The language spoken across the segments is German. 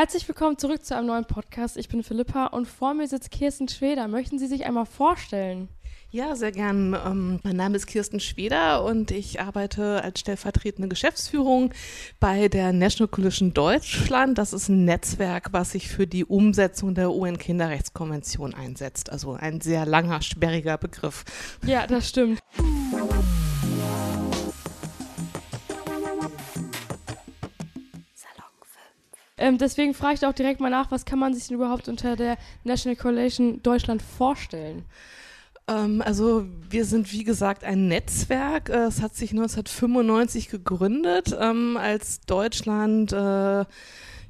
Herzlich willkommen zurück zu einem neuen Podcast. Ich bin Philippa und vor mir sitzt Kirsten Schweder. Möchten Sie sich einmal vorstellen? Ja, sehr gern. Ähm, mein Name ist Kirsten Schweder und ich arbeite als stellvertretende Geschäftsführung bei der National Coalition Deutschland. Das ist ein Netzwerk, was sich für die Umsetzung der UN-Kinderrechtskonvention einsetzt. Also ein sehr langer, sperriger Begriff. Ja, das stimmt. Ähm, deswegen frage ich auch direkt mal nach, was kann man sich denn überhaupt unter der National Coalition Deutschland vorstellen? Ähm, also wir sind wie gesagt ein Netzwerk. Äh, es hat sich 1995 gegründet, ähm, als Deutschland äh,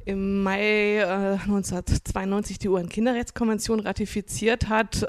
im Mai äh, 1992 die UN-Kinderrechtskonvention ratifiziert hat.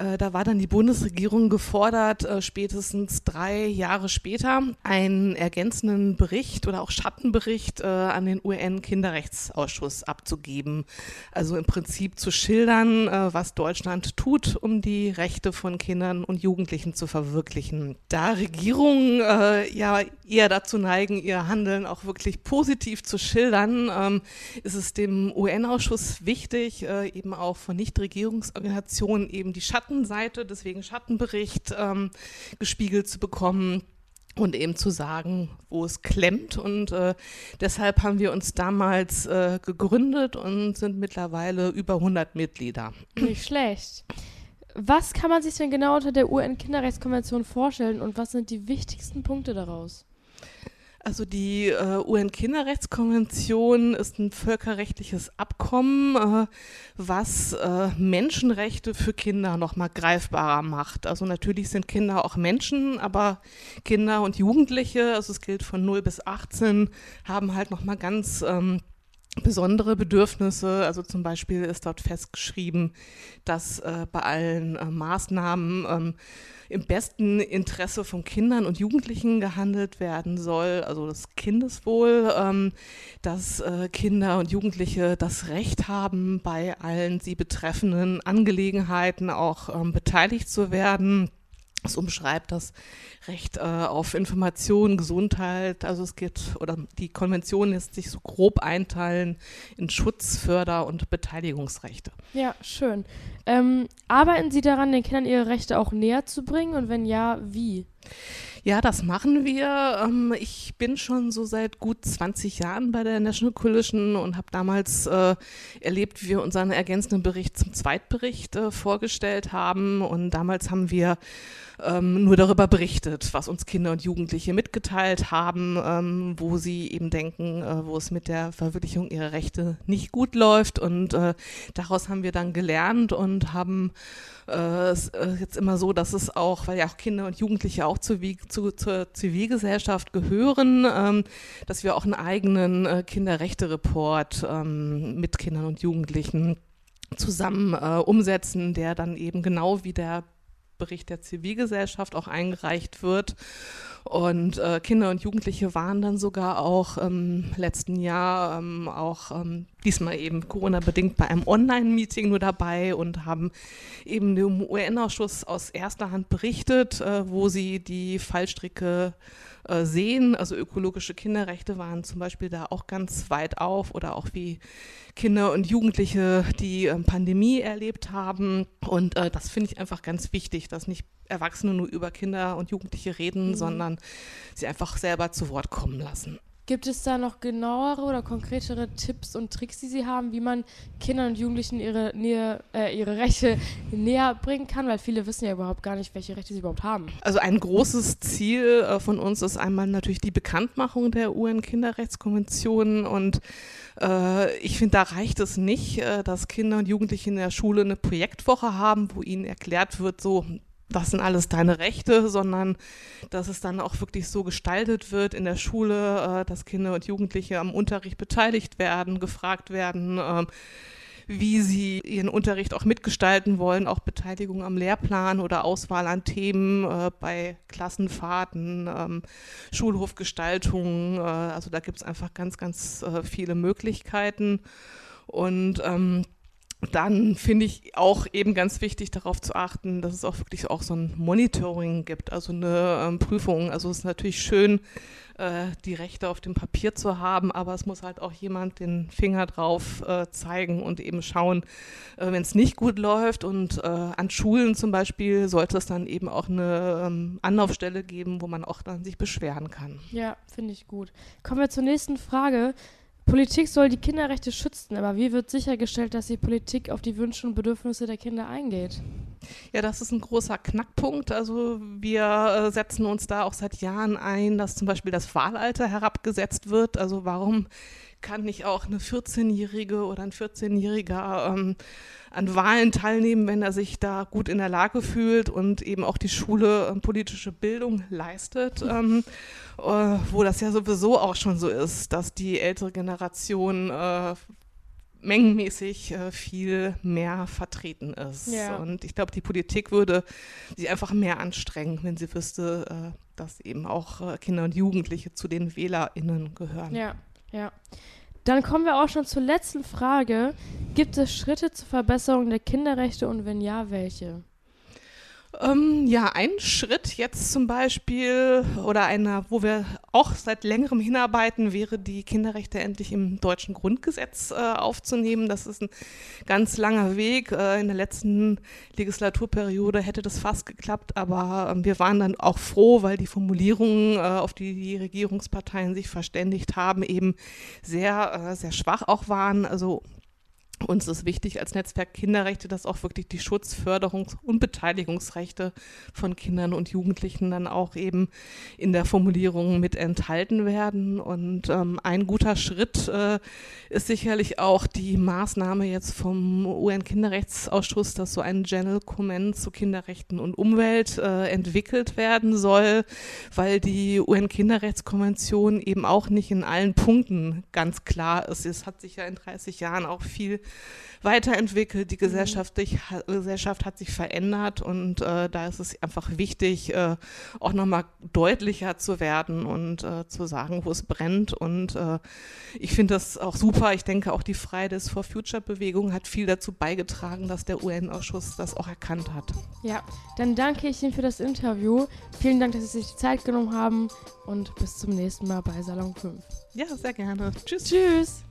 Äh, da war dann die Bundesregierung gefordert, äh, spätestens drei Jahre später einen ergänzenden Bericht oder auch Schattenbericht äh, an den UN-Kinderrechtsausschuss abzugeben. Also im Prinzip zu schildern, äh, was Deutschland tut, um die Rechte von Kindern und Jugendlichen zu verwirklichen. Da Regierungen äh, ja eher dazu neigen, ihr Handeln auch wirklich positiv zu schildern, ähm, ist es dem UN-Ausschuss wichtig, eben auch von Nichtregierungsorganisationen eben die Schatten Schattenseite, deswegen Schattenbericht ähm, gespiegelt zu bekommen und eben zu sagen, wo es klemmt. Und äh, deshalb haben wir uns damals äh, gegründet und sind mittlerweile über 100 Mitglieder. Nicht schlecht. Was kann man sich denn genau unter der UN-Kinderrechtskonvention vorstellen und was sind die wichtigsten Punkte daraus? Also die äh, UN-Kinderrechtskonvention ist ein völkerrechtliches Abkommen, äh, was äh, Menschenrechte für Kinder nochmal greifbarer macht. Also natürlich sind Kinder auch Menschen, aber Kinder und Jugendliche, also es gilt von 0 bis 18, haben halt nochmal ganz ähm, besondere Bedürfnisse. Also zum Beispiel ist dort festgeschrieben, dass äh, bei allen äh, Maßnahmen ähm, im besten Interesse von Kindern und Jugendlichen gehandelt werden soll, also das Kindeswohl, ähm, dass äh, Kinder und Jugendliche das Recht haben, bei allen sie betreffenden Angelegenheiten auch ähm, beteiligt zu werden es umschreibt das Recht äh, auf Information, Gesundheit. Also es geht, oder die Konvention lässt sich so grob einteilen in Schutz, Förder- und Beteiligungsrechte. Ja, schön. Ähm, arbeiten Sie daran, den Kindern ihre Rechte auch näher zu bringen? Und wenn ja, wie? Ja, das machen wir. Ähm, ich bin schon so seit gut 20 Jahren bei der National Coalition und habe damals äh, erlebt, wie wir unseren ergänzenden Bericht zum Zweitbericht äh, vorgestellt haben. Und damals haben wir ähm, nur darüber berichtet, was uns Kinder und Jugendliche mitgeteilt haben, ähm, wo sie eben denken, äh, wo es mit der Verwirklichung ihrer Rechte nicht gut läuft. Und äh, daraus haben wir dann gelernt und haben äh, es äh, jetzt immer so, dass es auch, weil ja auch Kinder und Jugendliche auch zu, zu, zur Zivilgesellschaft gehören, ähm, dass wir auch einen eigenen äh, Kinderrechte-Report ähm, mit Kindern und Jugendlichen zusammen äh, umsetzen, der dann eben genau wie der Bericht der Zivilgesellschaft auch eingereicht wird. Und äh, Kinder und Jugendliche waren dann sogar auch im letzten Jahr ähm, auch ähm, diesmal eben Corona-bedingt bei einem Online-Meeting nur dabei und haben eben dem UN-Ausschuss aus erster Hand berichtet, äh, wo sie die Fallstricke äh, sehen. Also ökologische Kinderrechte waren zum Beispiel da auch ganz weit auf oder auch wie Kinder und Jugendliche die äh, Pandemie erlebt haben. Und äh, das finde ich einfach ganz wichtig, dass nicht Erwachsene nur über Kinder und Jugendliche reden, mhm. sondern sie einfach selber zu Wort kommen lassen. Gibt es da noch genauere oder konkretere Tipps und Tricks, die Sie haben, wie man Kindern und Jugendlichen ihre, Nähe, äh, ihre Rechte näher bringen kann? Weil viele wissen ja überhaupt gar nicht, welche Rechte sie überhaupt haben. Also ein großes Ziel äh, von uns ist einmal natürlich die Bekanntmachung der UN-Kinderrechtskonvention und äh, ich finde, da reicht es nicht, äh, dass Kinder und Jugendliche in der Schule eine Projektwoche haben, wo ihnen erklärt wird, so das sind alles deine Rechte, sondern dass es dann auch wirklich so gestaltet wird in der Schule, äh, dass Kinder und Jugendliche am Unterricht beteiligt werden, gefragt werden, äh, wie sie ihren Unterricht auch mitgestalten wollen, auch Beteiligung am Lehrplan oder Auswahl an Themen äh, bei Klassenfahrten, ähm, Schulhofgestaltung. Äh, also da gibt es einfach ganz, ganz äh, viele Möglichkeiten. Und ähm, dann finde ich auch eben ganz wichtig darauf zu achten, dass es auch wirklich auch so ein Monitoring gibt, also eine ähm, Prüfung. Also es ist natürlich schön, äh, die Rechte auf dem Papier zu haben, aber es muss halt auch jemand den Finger drauf äh, zeigen und eben schauen, äh, wenn es nicht gut läuft. Und äh, an Schulen zum Beispiel sollte es dann eben auch eine ähm, Anlaufstelle geben, wo man auch dann sich beschweren kann. Ja, finde ich gut. Kommen wir zur nächsten Frage. Politik soll die Kinderrechte schützen, aber wie wird sichergestellt, dass die Politik auf die Wünsche und Bedürfnisse der Kinder eingeht? Ja, das ist ein großer Knackpunkt. Also wir äh, setzen uns da auch seit Jahren ein, dass zum Beispiel das Wahlalter herabgesetzt wird. Also warum kann nicht auch eine 14-Jährige oder ein 14-Jähriger ähm, an Wahlen teilnehmen, wenn er sich da gut in der Lage fühlt und eben auch die Schule äh, politische Bildung leistet, ähm, äh, wo das ja sowieso auch schon so ist, dass die ältere Generation äh, mengenmäßig äh, viel mehr vertreten ist. Ja. Und ich glaube, die Politik würde sich einfach mehr anstrengen, wenn sie wüsste, äh, dass eben auch äh, Kinder und Jugendliche zu den WählerInnen gehören. Ja, ja. Dann kommen wir auch schon zur letzten Frage. Gibt es Schritte zur Verbesserung der Kinderrechte und wenn ja, welche? Ähm, ja, ein Schritt jetzt zum Beispiel oder einer, wo wir auch seit längerem hinarbeiten, wäre die Kinderrechte endlich im deutschen Grundgesetz äh, aufzunehmen. Das ist ein ganz langer Weg. Äh, in der letzten Legislaturperiode hätte das fast geklappt, aber äh, wir waren dann auch froh, weil die Formulierungen, äh, auf die die Regierungsparteien sich verständigt haben, eben sehr, äh, sehr schwach auch waren. Also uns ist wichtig als Netzwerk Kinderrechte, dass auch wirklich die Schutz-, Förderungs- und Beteiligungsrechte von Kindern und Jugendlichen dann auch eben in der Formulierung mit enthalten werden. Und ähm, ein guter Schritt äh, ist sicherlich auch die Maßnahme jetzt vom UN-Kinderrechtsausschuss, dass so ein General Comment zu Kinderrechten und Umwelt äh, entwickelt werden soll, weil die UN-Kinderrechtskonvention eben auch nicht in allen Punkten ganz klar ist. Es hat sich ja in 30 Jahren auch viel weiterentwickelt, die mhm. Gesellschaft, Gesellschaft hat sich verändert und äh, da ist es einfach wichtig, äh, auch nochmal deutlicher zu werden und äh, zu sagen, wo es brennt. Und äh, ich finde das auch super. Ich denke, auch die Fridays for Future Bewegung hat viel dazu beigetragen, dass der UN-Ausschuss das auch erkannt hat. Ja, dann danke ich Ihnen für das Interview. Vielen Dank, dass Sie sich die Zeit genommen haben und bis zum nächsten Mal bei Salon 5. Ja, sehr gerne. Tschüss. Tschüss.